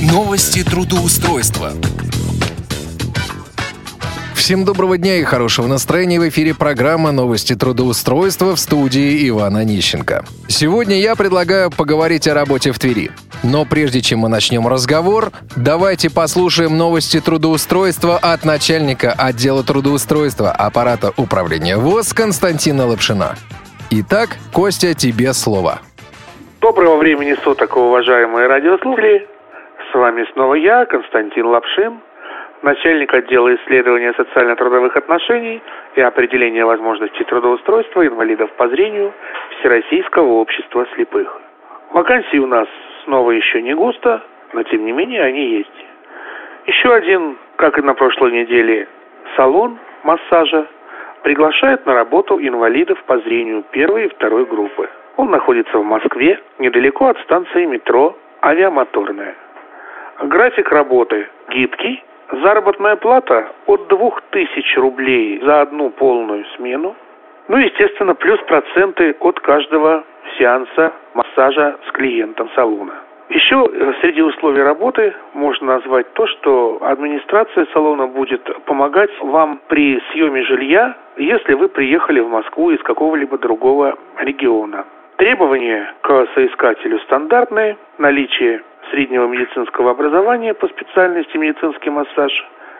Новости трудоустройства. Всем доброго дня и хорошего настроения. В эфире программа «Новости трудоустройства» в студии Ивана Нищенко. Сегодня я предлагаю поговорить о работе в Твери. Но прежде чем мы начнем разговор, давайте послушаем новости трудоустройства от начальника отдела трудоустройства аппарата управления ВОЗ Константина Лапшина. Итак, Костя, тебе слово. Доброго времени суток, уважаемые радиослушатели. С вами снова я, Константин Лапшин, начальник отдела исследования социально-трудовых отношений и определения возможностей трудоустройства инвалидов по зрению Всероссийского общества слепых. Вакансий у нас снова еще не густо, но тем не менее они есть. Еще один, как и на прошлой неделе, салон массажа приглашает на работу инвалидов по зрению первой и второй группы. Он находится в Москве, недалеко от станции метро «Авиамоторная». График работы гибкий, заработная плата от 2000 рублей за одну полную смену. Ну, естественно, плюс проценты от каждого сеанса массажа с клиентом салона. Еще э, среди условий работы можно назвать то, что администрация салона будет помогать вам при съеме жилья, если вы приехали в Москву из какого-либо другого региона. Требования к соискателю стандартные. Наличие среднего медицинского образования по специальности медицинский массаж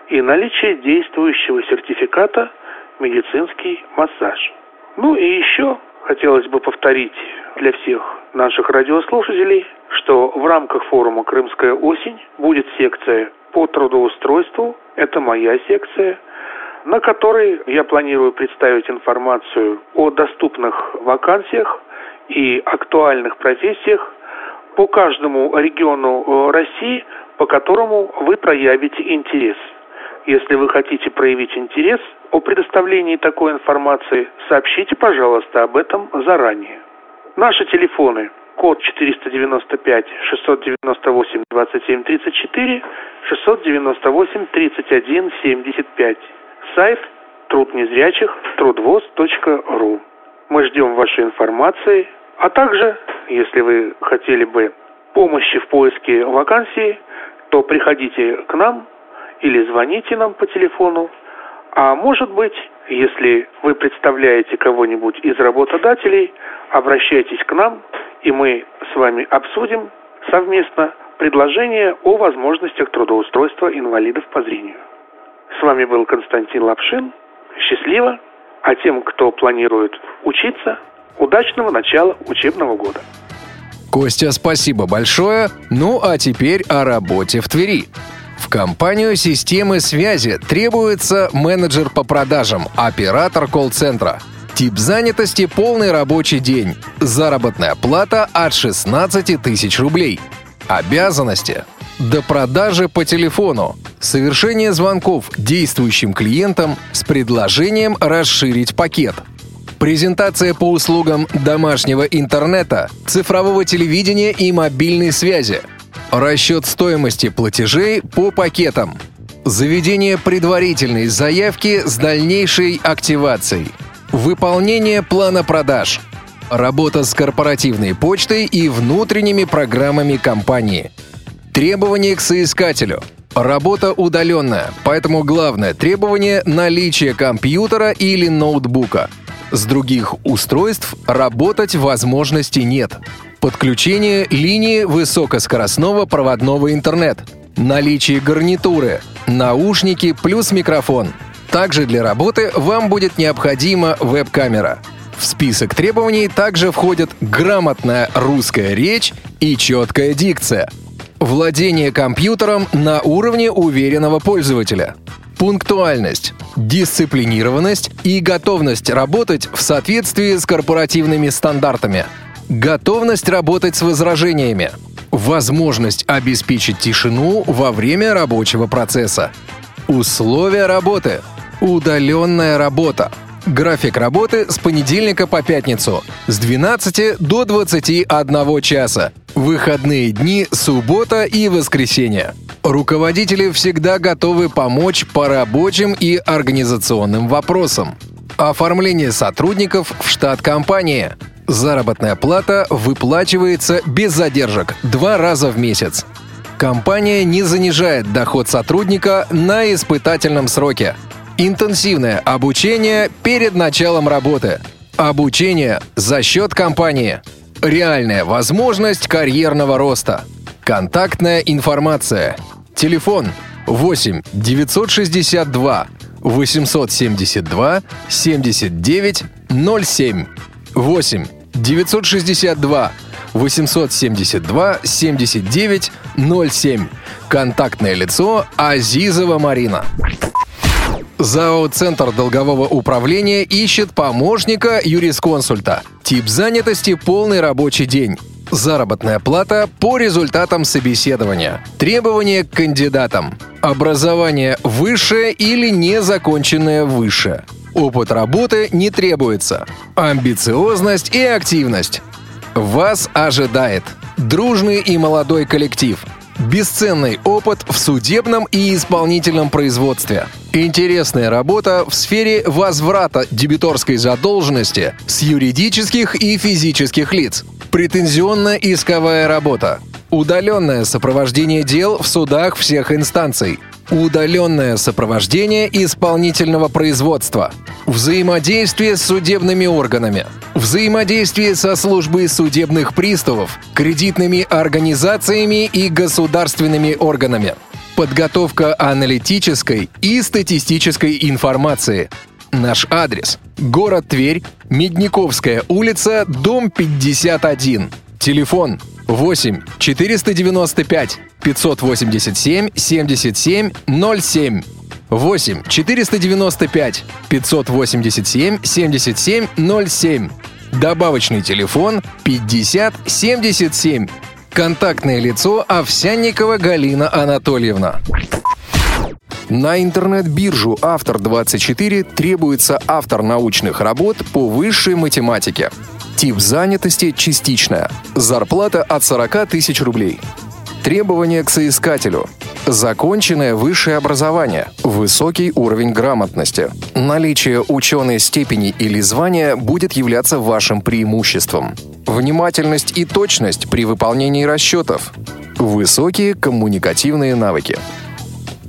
и наличие действующего сертификата медицинский массаж. Ну и еще хотелось бы повторить для всех наших радиослушателей, что в рамках форума «Крымская осень» будет секция по трудоустройству, это моя секция, на которой я планирую представить информацию о доступных вакансиях и актуальных профессиях по каждому региону э, России, по которому вы проявите интерес. Если вы хотите проявить интерес о предоставлении такой информации, сообщите, пожалуйста, об этом заранее. Наши телефоны код 495 698 27 34 698 31 75. Сайт труд незрячих трудвоз.ру. Мы ждем вашей информации, а также, если вы хотели бы помощи в поиске вакансии, то приходите к нам или звоните нам по телефону. А может быть, если вы представляете кого-нибудь из работодателей, обращайтесь к нам, и мы с вами обсудим совместно предложение о возможностях трудоустройства инвалидов по зрению. С вами был Константин Лапшин. Счастливо! А тем, кто планирует учиться, Удачного начала учебного года. Костя, спасибо большое. Ну а теперь о работе в Твери. В компанию системы связи требуется менеджер по продажам, оператор колл-центра. Тип занятости – полный рабочий день. Заработная плата от 16 тысяч рублей. Обязанности – до продажи по телефону. Совершение звонков действующим клиентам с предложением расширить пакет – Презентация по услугам домашнего интернета, цифрового телевидения и мобильной связи. Расчет стоимости платежей по пакетам. Заведение предварительной заявки с дальнейшей активацией. Выполнение плана продаж. Работа с корпоративной почтой и внутренними программами компании. Требования к соискателю. Работа удаленная, поэтому главное требование – наличие компьютера или ноутбука – с других устройств работать возможности нет. Подключение линии высокоскоростного проводного интернет. Наличие гарнитуры, наушники плюс микрофон. Также для работы вам будет необходима веб-камера. В список требований также входят грамотная русская речь и четкая дикция. Владение компьютером на уровне уверенного пользователя – пунктуальность, дисциплинированность и готовность работать в соответствии с корпоративными стандартами. Готовность работать с возражениями. Возможность обеспечить тишину во время рабочего процесса. Условия работы. Удаленная работа. График работы с понедельника по пятницу с 12 до 21 часа. Выходные дни, суббота и воскресенье. Руководители всегда готовы помочь по рабочим и организационным вопросам. Оформление сотрудников в штат компании. Заработная плата выплачивается без задержек два раза в месяц. Компания не занижает доход сотрудника на испытательном сроке. Интенсивное обучение перед началом работы. Обучение за счет компании. Реальная возможность карьерного роста. Контактная информация. Телефон 8 962 872 79 07 8 962 872 79 07. Контактное лицо Азизова Марина. ЗАО «Центр долгового управления» ищет помощника юрисконсульта. Тип занятости – полный рабочий день. Заработная плата по результатам собеседования. Требования к кандидатам. Образование высшее или незаконченное высшее. Опыт работы не требуется. Амбициозность и активность. Вас ожидает дружный и молодой коллектив. Бесценный опыт в судебном и исполнительном производстве. Интересная работа в сфере возврата дебиторской задолженности с юридических и физических лиц. Претензионно-исковая работа. Удаленное сопровождение дел в судах всех инстанций. Удаленное сопровождение исполнительного производства. Взаимодействие с судебными органами. Взаимодействие со службой судебных приставов, кредитными организациями и государственными органами. Подготовка аналитической и статистической информации. Наш адрес – город Тверь, Медниковская улица, дом 51. Телефон 8 495 587 77 07. 8 495 587 77 07. Добавочный телефон 50 77. Контактное лицо Овсянникова Галина Анатольевна. На интернет-биржу «Автор-24» требуется автор научных работ по высшей математике. Тип занятости – частичная. Зарплата от 40 тысяч рублей. Требования к соискателю. Законченное высшее образование, высокий уровень грамотности. Наличие ученой степени или звания будет являться вашим преимуществом. Внимательность и точность при выполнении расчетов. Высокие коммуникативные навыки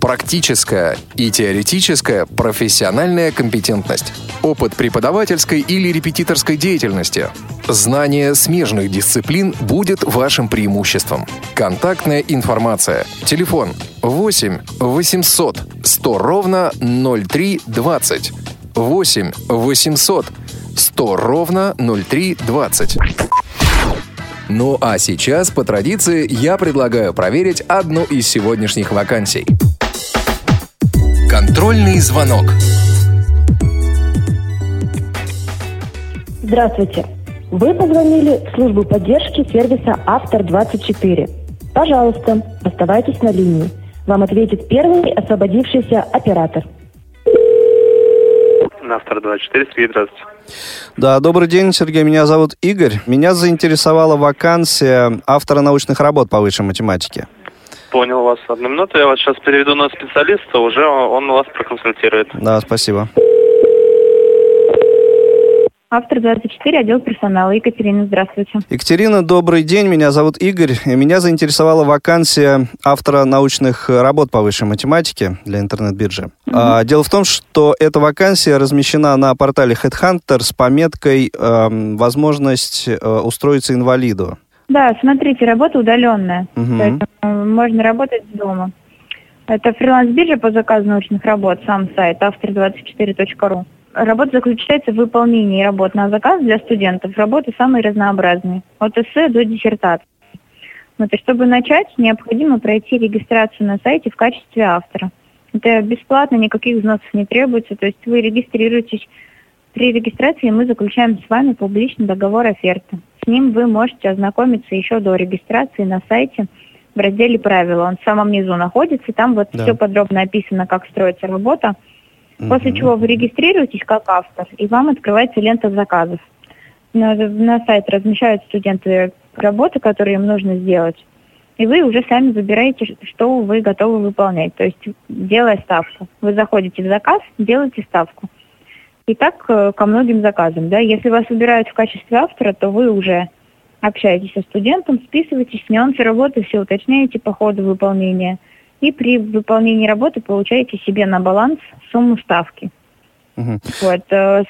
практическая и теоретическая профессиональная компетентность, опыт преподавательской или репетиторской деятельности, знание смежных дисциплин будет вашим преимуществом. Контактная информация. Телефон 8 800 100 ровно 0320. 8 800 100 ровно 0320. Ну а сейчас, по традиции, я предлагаю проверить одну из сегодняшних вакансий. Контрольный звонок. Здравствуйте. Вы позвонили в службу поддержки сервиса «Автор-24». Пожалуйста, оставайтесь на линии. Вам ответит первый освободившийся оператор. На «Автор-24», Сергей, здравствуйте. Да, добрый день, Сергей. Меня зовут Игорь. Меня заинтересовала вакансия автора научных работ по высшей математике. Понял вас. Одну минуту, я вас сейчас переведу на специалиста, уже он вас проконсультирует. Да, спасибо. Автор 24, отдел персонала. Екатерина, здравствуйте. Екатерина, добрый день. Меня зовут Игорь. Меня заинтересовала вакансия автора научных работ по высшей математике для интернет-биржи. Угу. А, дело в том, что эта вакансия размещена на портале Headhunter с пометкой э, «Возможность э, устроиться инвалиду». Да, смотрите, работа удаленная. Угу. Поэтому можно работать дома. Это фриланс-биржа по заказу научных работ, сам сайт автор24.ру. Работа заключается в выполнении работ на заказ для студентов. Работы самые разнообразные, от эссе до диссертации. Вот, и чтобы начать, необходимо пройти регистрацию на сайте в качестве автора. Это бесплатно, никаких взносов не требуется, то есть вы регистрируетесь. При регистрации мы заключаем с вами публичный договор оферты. Ним вы можете ознакомиться еще до регистрации на сайте в разделе «Правила». Он в самом низу находится, там вот да. все подробно описано, как строится работа. После чего вы регистрируетесь как автор, и вам открывается лента заказов. На, на сайт размещают студенты работы, которые им нужно сделать. И вы уже сами выбираете, что вы готовы выполнять. То есть, делая ставку. Вы заходите в заказ, делаете ставку. И так э, ко многим заказам. Да? Если вас выбирают в качестве автора, то вы уже общаетесь со студентом, списываетесь, нюансы работы все уточняете по ходу выполнения. И при выполнении работы получаете себе на баланс сумму ставки. Угу. Вот.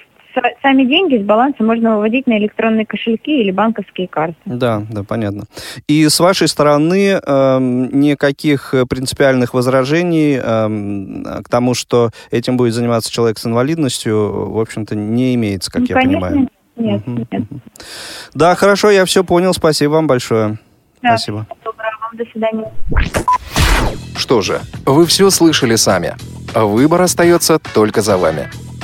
Сами деньги с баланса можно выводить на электронные кошельки или банковские карты. Да, да, понятно. И с вашей стороны э, никаких принципиальных возражений э, к тому, что этим будет заниматься человек с инвалидностью, в общем-то, не имеется, как ну, я конечно, понимаю. Нет, угу. нет. Да, хорошо, я все понял. Спасибо вам большое. Да, Спасибо. Доброго вам, до свидания. Что же, вы все слышали сами. Выбор остается только за вами.